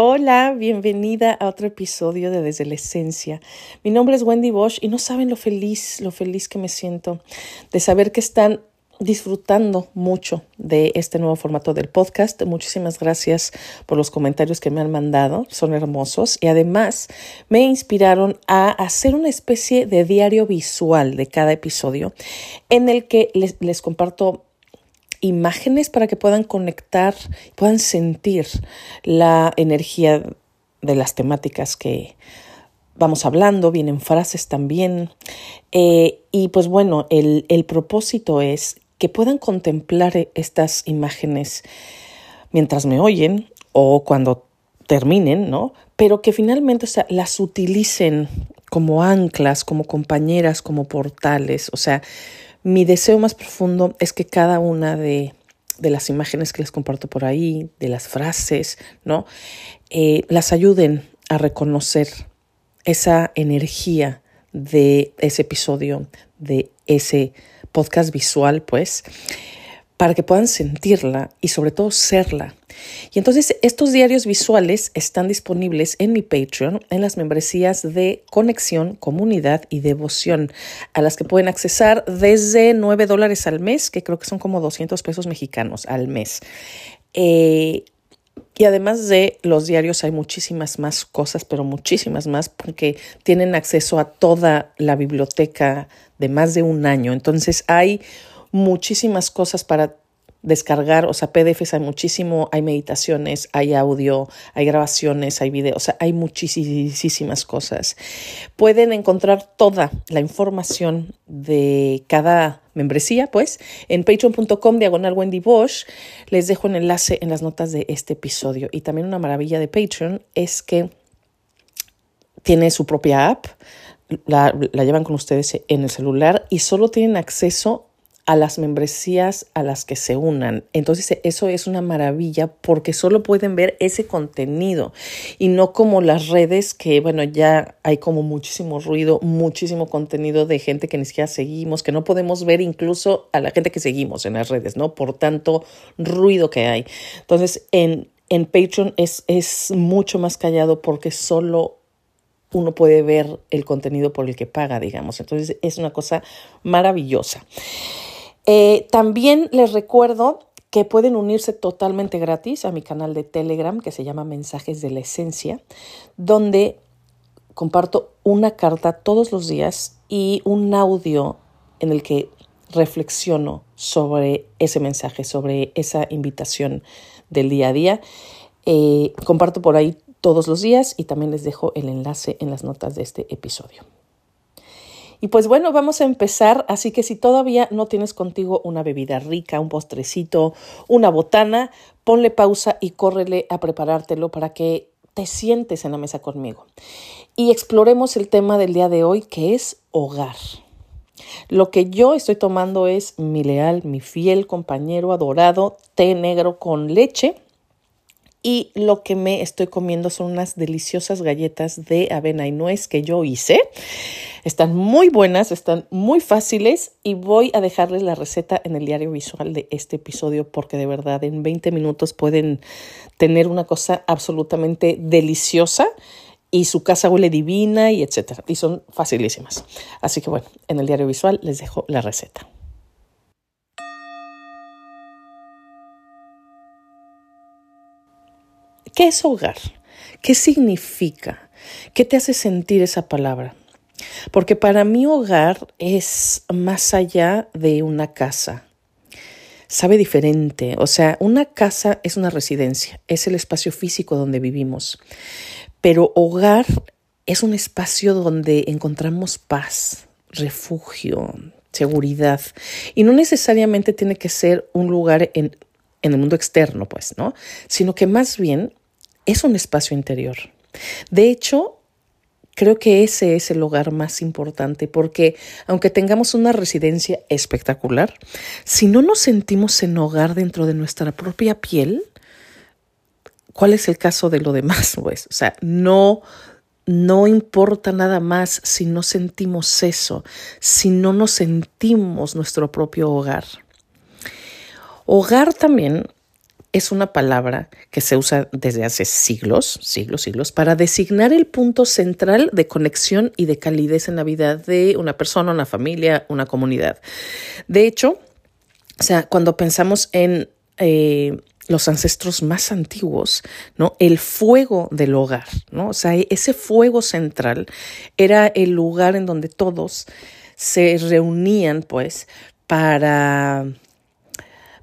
Hola, bienvenida a otro episodio de Desde la Esencia. Mi nombre es Wendy Bosch y no saben lo feliz, lo feliz que me siento de saber que están disfrutando mucho de este nuevo formato del podcast. Muchísimas gracias por los comentarios que me han mandado, son hermosos y además me inspiraron a hacer una especie de diario visual de cada episodio en el que les, les comparto imágenes para que puedan conectar, puedan sentir la energía de las temáticas que vamos hablando, vienen frases también. Eh, y pues bueno, el, el propósito es que puedan contemplar estas imágenes mientras me oyen o cuando terminen, ¿no? Pero que finalmente o sea, las utilicen como anclas, como compañeras, como portales, o sea, mi deseo más profundo es que cada una de, las imágenes que les comparto por ahí, de las frases, ¿no? Eh, las ayuden a reconocer esa energía de ese episodio, de ese podcast visual, pues, para que puedan sentirla y sobre todo serla. Y entonces estos diarios visuales están disponibles en mi Patreon, en las membresías de conexión, comunidad y devoción, a las que pueden accesar desde 9 dólares al mes, que creo que son como 200 pesos mexicanos al mes. Eh, y además de los diarios hay muchísimas más cosas, pero muchísimas más, porque tienen acceso a toda la biblioteca de más de un año. Entonces hay muchísimas cosas para descargar, o sea, PDFs hay muchísimo, hay meditaciones, hay audio, hay grabaciones, hay videos, o sea, hay muchísimas cosas. Pueden encontrar toda la información de cada membresía, pues, en patreon.com diagonal Wendy Bosch. Les dejo un enlace en las notas de este episodio. Y también una maravilla de Patreon es que tiene su propia app, la, la llevan con ustedes en el celular y solo tienen acceso a las membresías a las que se unan. Entonces eso es una maravilla porque solo pueden ver ese contenido y no como las redes que, bueno, ya hay como muchísimo ruido, muchísimo contenido de gente que ni siquiera seguimos, que no podemos ver incluso a la gente que seguimos en las redes, ¿no? Por tanto ruido que hay. Entonces en, en Patreon es, es mucho más callado porque solo uno puede ver el contenido por el que paga, digamos. Entonces es una cosa maravillosa. Eh, también les recuerdo que pueden unirse totalmente gratis a mi canal de Telegram que se llama Mensajes de la Esencia, donde comparto una carta todos los días y un audio en el que reflexiono sobre ese mensaje, sobre esa invitación del día a día. Eh, comparto por ahí todos los días y también les dejo el enlace en las notas de este episodio. Y pues bueno, vamos a empezar, así que si todavía no tienes contigo una bebida rica, un postrecito, una botana, ponle pausa y córrele a preparártelo para que te sientes en la mesa conmigo. Y exploremos el tema del día de hoy, que es hogar. Lo que yo estoy tomando es mi leal, mi fiel compañero adorado, té negro con leche. Y lo que me estoy comiendo son unas deliciosas galletas de avena y nuez que yo hice. Están muy buenas, están muy fáciles y voy a dejarles la receta en el diario visual de este episodio porque de verdad en 20 minutos pueden tener una cosa absolutamente deliciosa y su casa huele divina y etcétera. Y son facilísimas. Así que bueno, en el diario visual les dejo la receta. ¿Qué es hogar? ¿Qué significa? ¿Qué te hace sentir esa palabra? Porque para mí hogar es más allá de una casa. Sabe diferente. O sea, una casa es una residencia, es el espacio físico donde vivimos. Pero hogar es un espacio donde encontramos paz, refugio, seguridad. Y no necesariamente tiene que ser un lugar en, en el mundo externo, pues, ¿no? Sino que más bien es un espacio interior. De hecho, Creo que ese es el hogar más importante porque aunque tengamos una residencia espectacular, si no nos sentimos en hogar dentro de nuestra propia piel, ¿cuál es el caso de lo demás? Pues, o sea, no no importa nada más si no sentimos eso, si no nos sentimos nuestro propio hogar. Hogar también es una palabra que se usa desde hace siglos, siglos, siglos, para designar el punto central de conexión y de calidez en la vida de una persona, una familia, una comunidad. De hecho, o sea, cuando pensamos en eh, los ancestros más antiguos, ¿no? El fuego del hogar, ¿no? O sea, ese fuego central era el lugar en donde todos se reunían, pues, para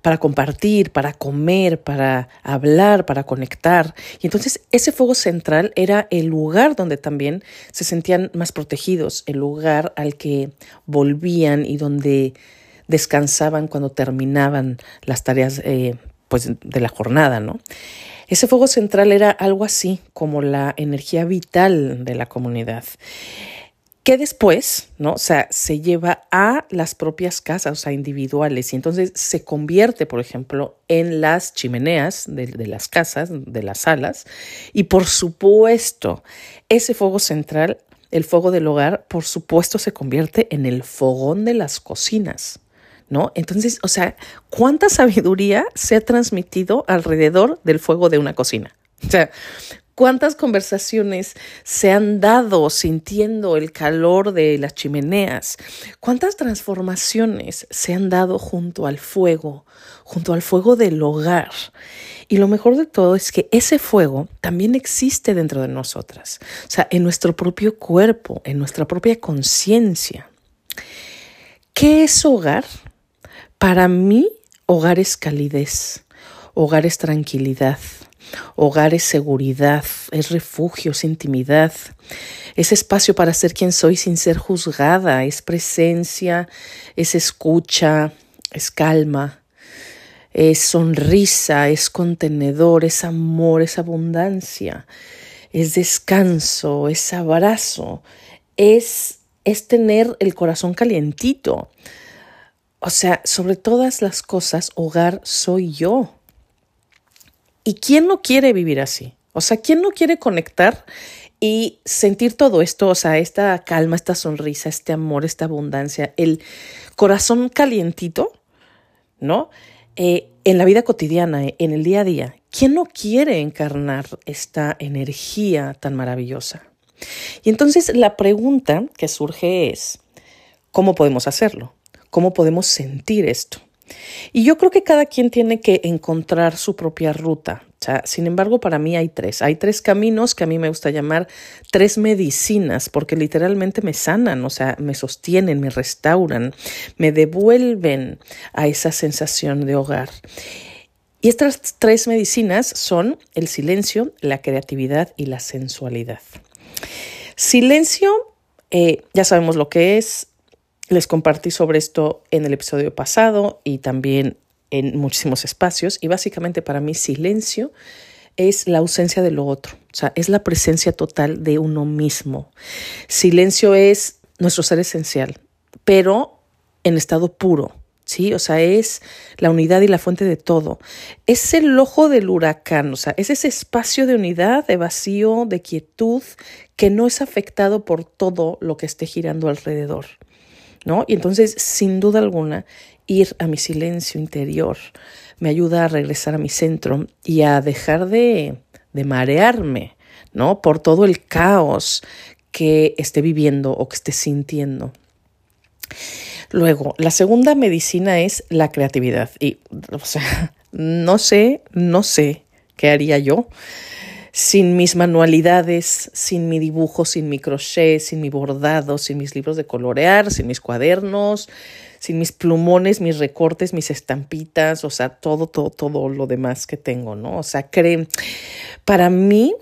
para compartir, para comer, para hablar, para conectar. Y entonces ese fuego central era el lugar donde también se sentían más protegidos, el lugar al que volvían y donde descansaban cuando terminaban las tareas eh, pues, de la jornada, ¿no? Ese fuego central era algo así como la energía vital de la comunidad que después, ¿no? O sea, se lleva a las propias casas, o sea, individuales, y entonces se convierte, por ejemplo, en las chimeneas de, las casas, de las salas, y por supuesto, ese fuego central, el fuego del hogar, por supuesto, se convierte en el fogón de las cocinas. ¿No? Entonces, o sea, ¿cuánta sabiduría se ha transmitido alrededor del fuego de una cocina? O sea, ¿Cuántas conversaciones se han dado sintiendo el calor de las chimeneas? ¿Cuántas transformaciones se han dado junto al fuego, junto al fuego del hogar? Y lo mejor de todo es que ese fuego también existe dentro de nosotras, o sea, en nuestro propio cuerpo, en nuestra propia conciencia. ¿Qué es hogar? Para mí, hogar es calidez, hogar es tranquilidad, Hogar es seguridad, es refugio, es intimidad, es espacio para ser quien soy sin ser juzgada, es presencia, es escucha, es calma, es sonrisa, es contenedor, es amor, es abundancia, es descanso, es abrazo, es, es tener el corazón calientito. O sea, sobre todas las cosas, hogar soy yo. ¿Y quién no quiere vivir así? O sea, ¿quién no quiere conectar y sentir todo esto? O sea, esta calma, esta sonrisa, este amor, esta abundancia, el corazón calientito, ¿no? Eh, en la vida cotidiana, en el día a día. ¿Quién no quiere encarnar esta energía tan maravillosa? Y entonces la pregunta que surge es, ¿cómo podemos hacerlo? ¿Cómo podemos sentir esto? Y yo creo que cada quien tiene que encontrar su propia ruta. sin embargo, para mí hay tres. Hay tres caminos que a mí me gusta llamar tres medicinas, porque literalmente me sanan, o sea, me sostienen, me restauran, me devuelven a esa sensación de hogar. Y estas tres medicinas son el silencio, la creatividad y la sensualidad. Silencio, eh, ya sabemos lo que es, les compartí sobre esto en el episodio pasado y también en muchísimos espacios y básicamente para mí silencio es la ausencia de lo otro, o sea, es la presencia total de uno mismo. Silencio es nuestro ser esencial, pero en estado puro, ¿sí? O sea, es la unidad y la fuente de todo. Es el ojo del huracán, o sea, es ese espacio de unidad, de vacío, de quietud, que no es afectado por todo lo que esté girando alrededor. Y entonces, sin duda alguna, ir a mi silencio interior me ayuda a regresar a mi centro y a dejar de, de marearme, ¿no? Por todo el caos que esté viviendo o que esté sintiendo. Luego, la segunda medicina es la creatividad. Y, o sea, no sé, no sé qué haría yo sin mis manualidades, sin mi dibujo, sin mi crochet, sin mi bordado, sin mis libros de colorear, sin mis cuadernos, sin mis plumones, mis recortes, mis estampitas, o sea, todo, todo, todo lo demás que tengo, ¿no? O sea, para mí,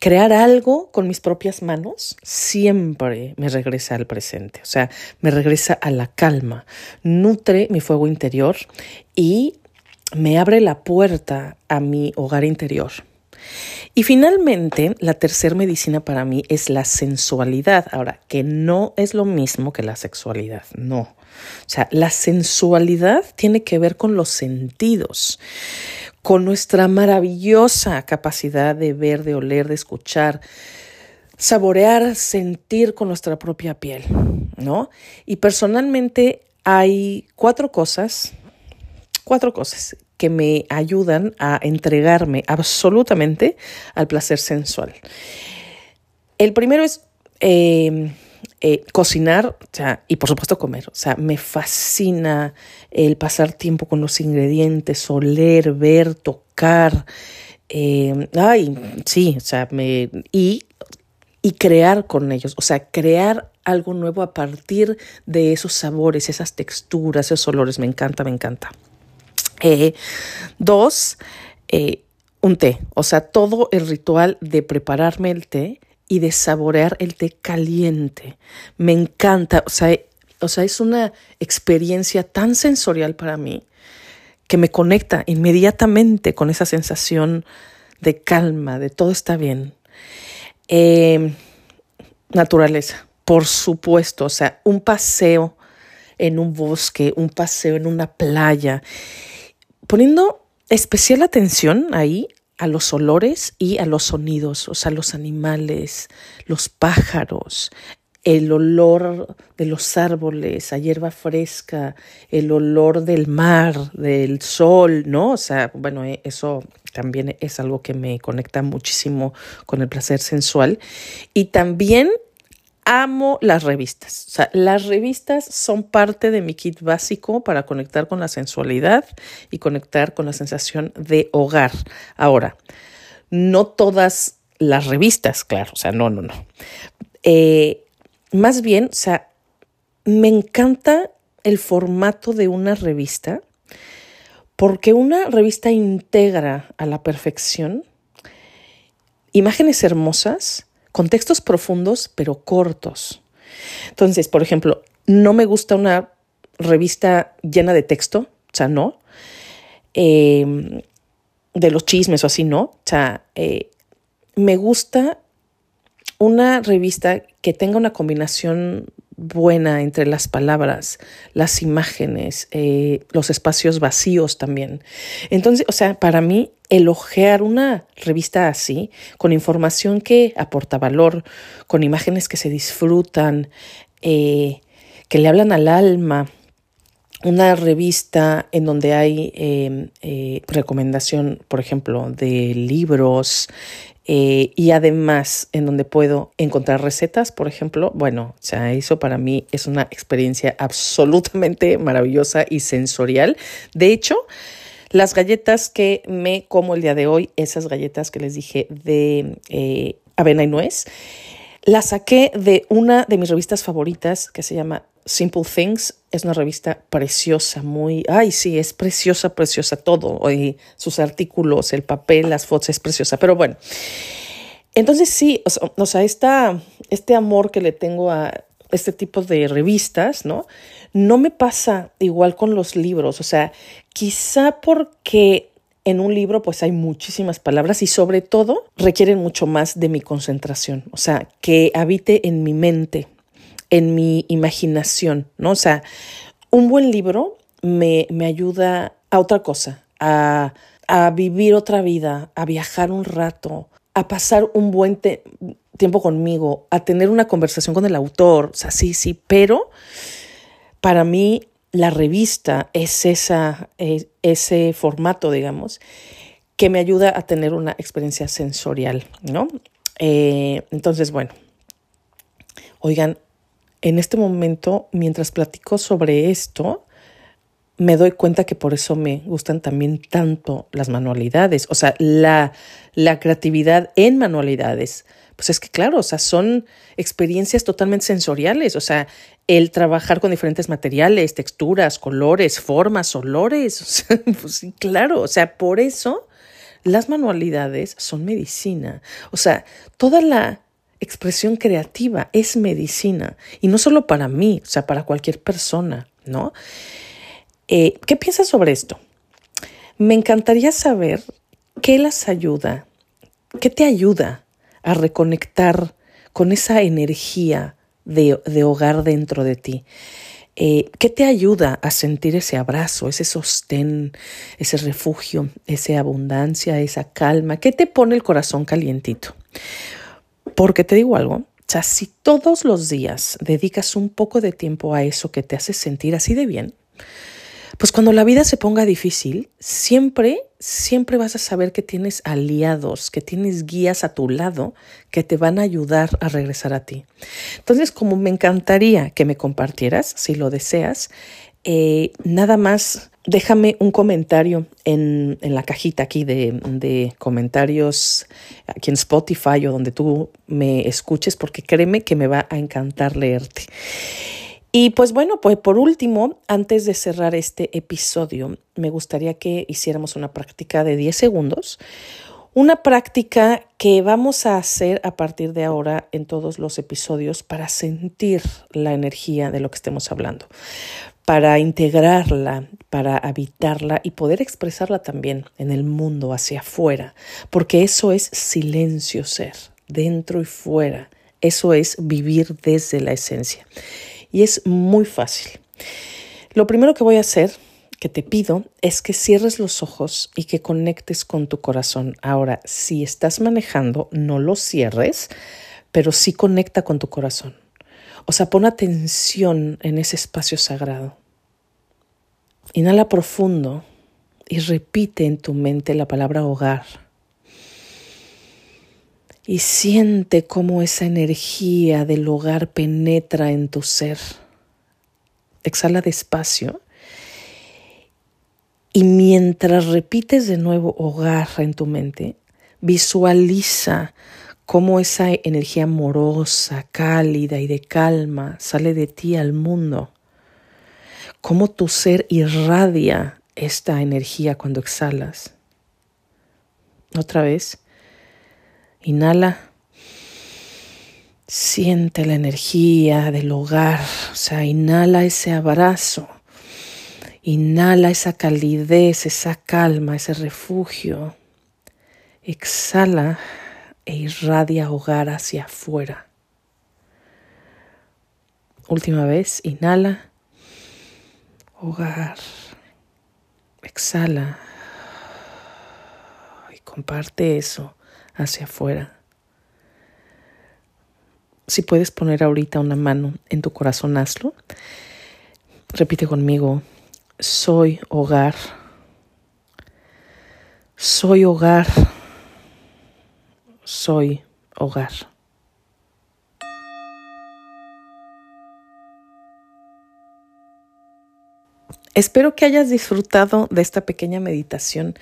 crear algo con mis propias manos siempre me regresa al presente, o sea, me regresa a la calma, nutre mi fuego interior y me abre la puerta a mi hogar interior. Y finalmente, la tercera medicina para mí es la sensualidad. Ahora, que no es lo mismo que la sexualidad, no. O sea, la sensualidad tiene que ver con los sentidos, con nuestra maravillosa capacidad de ver, de oler, de escuchar, saborear, sentir con nuestra propia piel, ¿no? Y personalmente hay cuatro cosas cuatro cosas que me ayudan a entregarme absolutamente al placer sensual. El primero es eh, eh, cocinar o sea, y por supuesto comer. O sea, me fascina el pasar tiempo con los ingredientes, oler, ver, tocar. Eh, ay, sí, o sea, me, y, y crear con ellos. O sea, crear algo nuevo a partir de esos sabores, esas texturas, esos olores. Me encanta, me encanta. Eh, dos, un té. O sea, todo el ritual de prepararme el té y de saborear el té caliente. Me encanta, o sea, o sea, es una experiencia tan sensorial para mí que me conecta inmediatamente con esa sensación de calma, de todo está bien. Em, naturaleza, por supuesto, o sea, un paseo en un bosque, un paseo en una playa, poniendo especial atención ahí a los olores y a los sonidos, o sea, los animales, los pájaros, el olor de los árboles, a hierba fresca, el olor del mar, del sol, ¿no? O sea, bueno, eh, eso también es algo que me conecta muchísimo con el placer sensual. Y también amo las revistas. O sea, las revistas son parte de mi kit básico para conectar con la sensualidad y conectar con la sensación de hogar. Ahora, no todas las revistas, claro, o sea, no, no, no. Eh, más bien, o sea, me encanta el formato de una revista porque una revista integra a la perfección imágenes hermosas, contextos profundos pero cortos. Entonces, por ejemplo, no me gusta una revista llena de texto, o sea, no. Em, de los chismes o así, no. O sea, eh, me gusta una revista que tenga una combinación buena entre las palabras, las imágenes, eh, los espacios vacíos también. Entonces, o sea, para mí, elogiar una revista así, con información que aporta valor, con imágenes que se disfrutan, eh, que le hablan al alma, una revista en donde hay eh, recomendación, por ejemplo, de libros, eh, y además en donde puedo encontrar recetas, por ejemplo, bueno, o sea, eso para mí es una experiencia absolutamente maravillosa y sensorial. De hecho, las galletas que me como el día de hoy, esas galletas que les dije de eh, avena y nuez, las saqué de una de mis revistas favoritas que se llama Simple Things es una revista preciosa, muy, ay, sí, es preciosa, preciosa todo, y sus artículos, el papel, las fotos, es preciosa, pero bueno. Entonces sí, o sea, este amor que le tengo a este tipo de revistas, ¿no? No me pasa igual con los libros, o sea, quizá porque en un libro pues hay muchísimas palabras y sobre todo requieren mucho más de mi concentración, o sea, que habite en mi mente, en mi imaginación, ¿no? O sea, un buen libro me, me ayuda a otra cosa, a, a, vivir otra vida, a viajar un rato, a pasar un buen tiempo conmigo, a tener una conversación con el autor, o sea, sí, sí, pero para mí la revista es esa, ese formato, digamos, que me ayuda a tener una experiencia sensorial, ¿no? Eh, entonces, bueno, oigan, en este momento, mientras platico sobre esto, me doy cuenta que por eso me gustan también tanto las manualidades, o sea, la, la creatividad en manualidades. Pues es que claro, o sea, son experiencias totalmente sensoriales, o sea, el trabajar con diferentes materiales, texturas, colores, formas, olores, pues claro, o sea, por eso las manualidades son medicina, o sea, toda la expresión creativa, es medicina. Y no solo para mí, o sea, para cualquier persona, ¿no? Eh, ¿Qué piensas sobre esto? Me encantaría saber qué las ayuda, qué te ayuda a reconectar con esa energía de, hogar dentro de ti. Eh, ¿Qué te ayuda a sentir ese abrazo, ese sostén, ese refugio, esa abundancia, esa calma? ¿Qué te pone el corazón calientito? Porque te digo algo, o sea, si todos los días dedicas un poco de tiempo a eso que te hace sentir así de bien, pues cuando la vida se ponga difícil, siempre, siempre vas a saber que tienes aliados, que tienes guías a tu lado que te van a ayudar a regresar a ti. Entonces, como me encantaría que me compartieras, si lo deseas, eh, nada más déjame un comentario en, la cajita aquí de, de, comentarios aquí en Spotify o donde tú me escuches, porque créeme que me va a encantar leerte. Y pues bueno, pues por último, antes de cerrar este episodio, me gustaría que hiciéramos una práctica de 10 segundos. Una práctica que vamos a hacer a partir de ahora en todos los episodios para sentir la energía de lo que estemos hablando, para integrarla, para habitarla y poder expresarla también en el mundo hacia afuera, porque eso es silencio ser, dentro y fuera. Eso es vivir desde la esencia y es muy fácil. Lo primero que voy a hacer, te pido, es que cierres los ojos y que conectes con tu corazón. Ahora, si estás manejando, no lo cierres, pero sí conecta con tu corazón. O sea, pon atención en ese espacio sagrado. Inhala profundo y repite en tu mente la palabra hogar y siente cómo esa energía del hogar penetra en tu ser. Exhala despacio y mientras repites de nuevo hogar en tu mente, visualiza cómo esa energía amorosa, cálida y de calma sale de ti al mundo. Cómo tu ser irradia esta energía cuando exhalas. Otra vez. Inhala. Siente la energía del hogar, o sea, inhala ese abrazo, inhala esa calidez, esa calma, ese refugio. Exhala e irradia hogar hacia afuera. Última vez, inhala, hogar, exhala y comparte eso hacia afuera. Si puedes poner ahorita una mano en tu corazón, hazlo. Repite conmigo, soy hogar. Soy hogar. Soy hogar. Espero que hayas disfrutado de esta pequeña meditación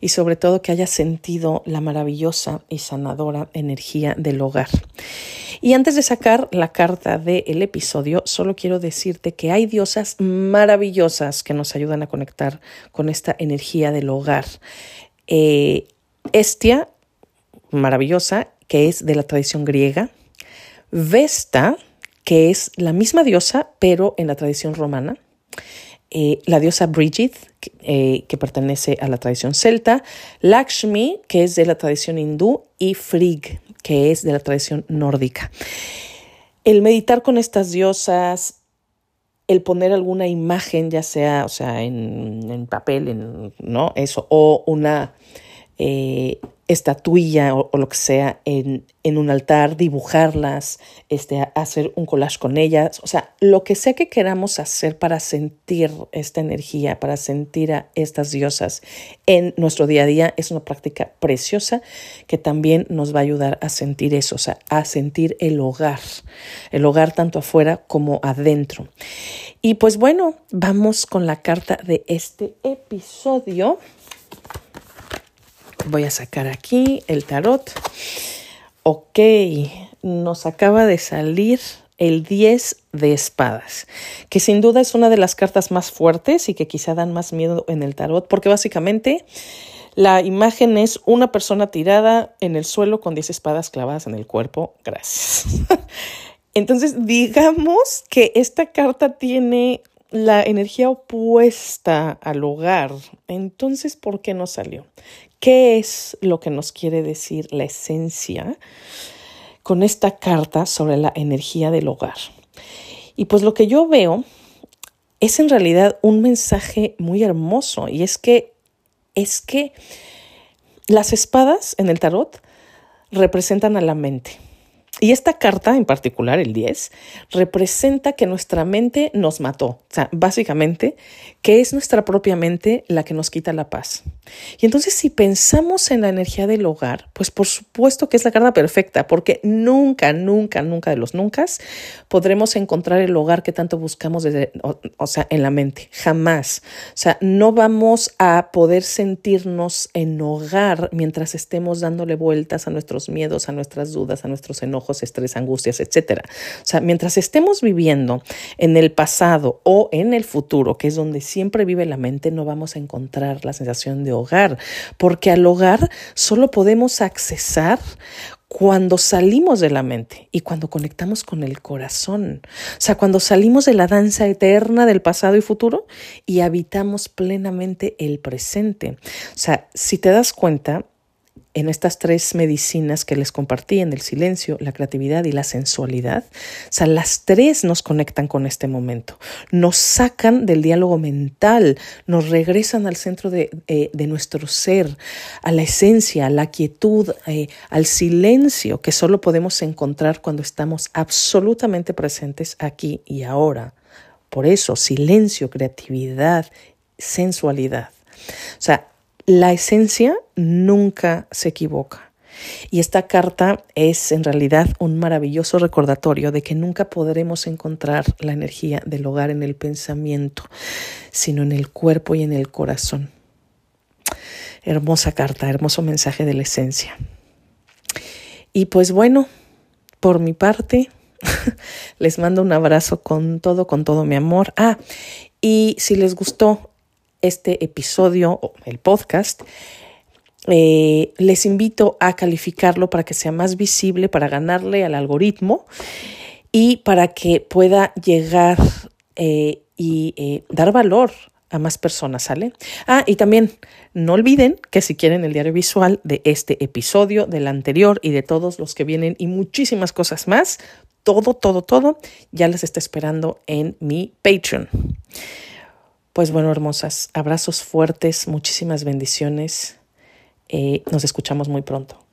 y sobre todo que hayas sentido la maravillosa y sanadora energía del hogar. Y antes de sacar la carta del episodio, solo quiero decirte que hay diosas maravillosas que nos ayudan a conectar con esta energía del hogar. Eh, Estia, maravillosa, que es de la tradición griega. Vesta, que es la misma diosa, pero en la tradición romana. Eh, la diosa Brigid, eh, que pertenece a la tradición celta, Lakshmi, que es de la tradición hindú, y Frigg, que es de la tradición nórdica. El meditar con estas diosas, el poner alguna imagen, ya sea, o sea, en, papel, en, ¿no? Eso, o una eh, estatuilla o, lo que sea en, en, un altar, dibujarlas, este, hacer un collage con ellas, o sea, lo que sea que queramos hacer para sentir esta energía, para sentir a estas diosas en nuestro día a día es una práctica preciosa que también nos va a ayudar a sentir eso, o sea, a sentir el hogar, el hogar tanto afuera como adentro. Y pues bueno, vamos con la carta de este episodio. Voy a sacar aquí el tarot. Ok, nos acaba de salir el 10 de espadas, que sin duda es una de las cartas más fuertes y que quizá dan más miedo en el tarot, porque básicamente la imagen es una persona tirada en el suelo con 10 espadas clavadas en el cuerpo. Gracias. Entonces, digamos que esta carta tiene la energía opuesta al hogar. Entonces, ¿por qué no salió? ¿Qué es lo que nos quiere decir la esencia con esta carta sobre la energía del hogar? Y pues lo que yo veo es en realidad un mensaje muy hermoso y es que es que las espadas en el tarot representan a la mente Y esta carta en particular, el 10, representa que nuestra mente nos mató. O sea, básicamente, que es nuestra propia mente la que nos quita la paz. Y entonces si pensamos en la energía del hogar, pues por supuesto que es la carta perfecta, porque nunca, nunca, nunca de los nunca podremos encontrar el hogar que tanto buscamos desde, o sea, en la mente. Jamás. O sea, no vamos a poder sentirnos en hogar mientras estemos dándole vueltas a nuestros miedos, a nuestras dudas, a nuestros enojos estrés, angustias, etcétera. O sea, mientras estemos viviendo en el pasado o en el futuro, que es donde siempre vive la mente, no vamos a encontrar la sensación de hogar, porque al hogar solo podemos accesar cuando salimos de la mente y cuando conectamos con el corazón. O sea, cuando salimos de la danza eterna del pasado y futuro y habitamos plenamente el presente. O sea, si te das cuenta, en estas tres medicinas que les compartí, en el silencio, la creatividad y la sensualidad, o sea, las tres nos conectan con este momento, nos sacan del diálogo mental, nos regresan al centro de, eh, nuestro ser, a la esencia, a la quietud, eh, al silencio que solo podemos encontrar cuando estamos absolutamente presentes aquí y ahora. Por eso, silencio, creatividad, sensualidad. O sea, la esencia nunca se equivoca. Y esta carta es en realidad un maravilloso recordatorio de que nunca podremos encontrar la energía del hogar en el pensamiento, sino en el cuerpo y en el corazón. Hermosa carta, hermoso mensaje de la esencia. Y pues bueno, por mi parte, les mando un abrazo con todo, con todo mi amor. Ah, y si les gustó este episodio o el podcast, eh, les invito a calificarlo para que sea más visible, para ganarle al algoritmo y para que pueda llegar eh, y eh, dar valor a más personas, ¿sale? Ah, y también no olviden que si quieren el diario visual de este episodio, del anterior y de todos los que vienen y muchísimas cosas más, todo, todo, todo, ya les está esperando en mi Patreon. Pues bueno, hermosas, abrazos fuertes, muchísimas bendiciones. Eh, nos escuchamos muy pronto.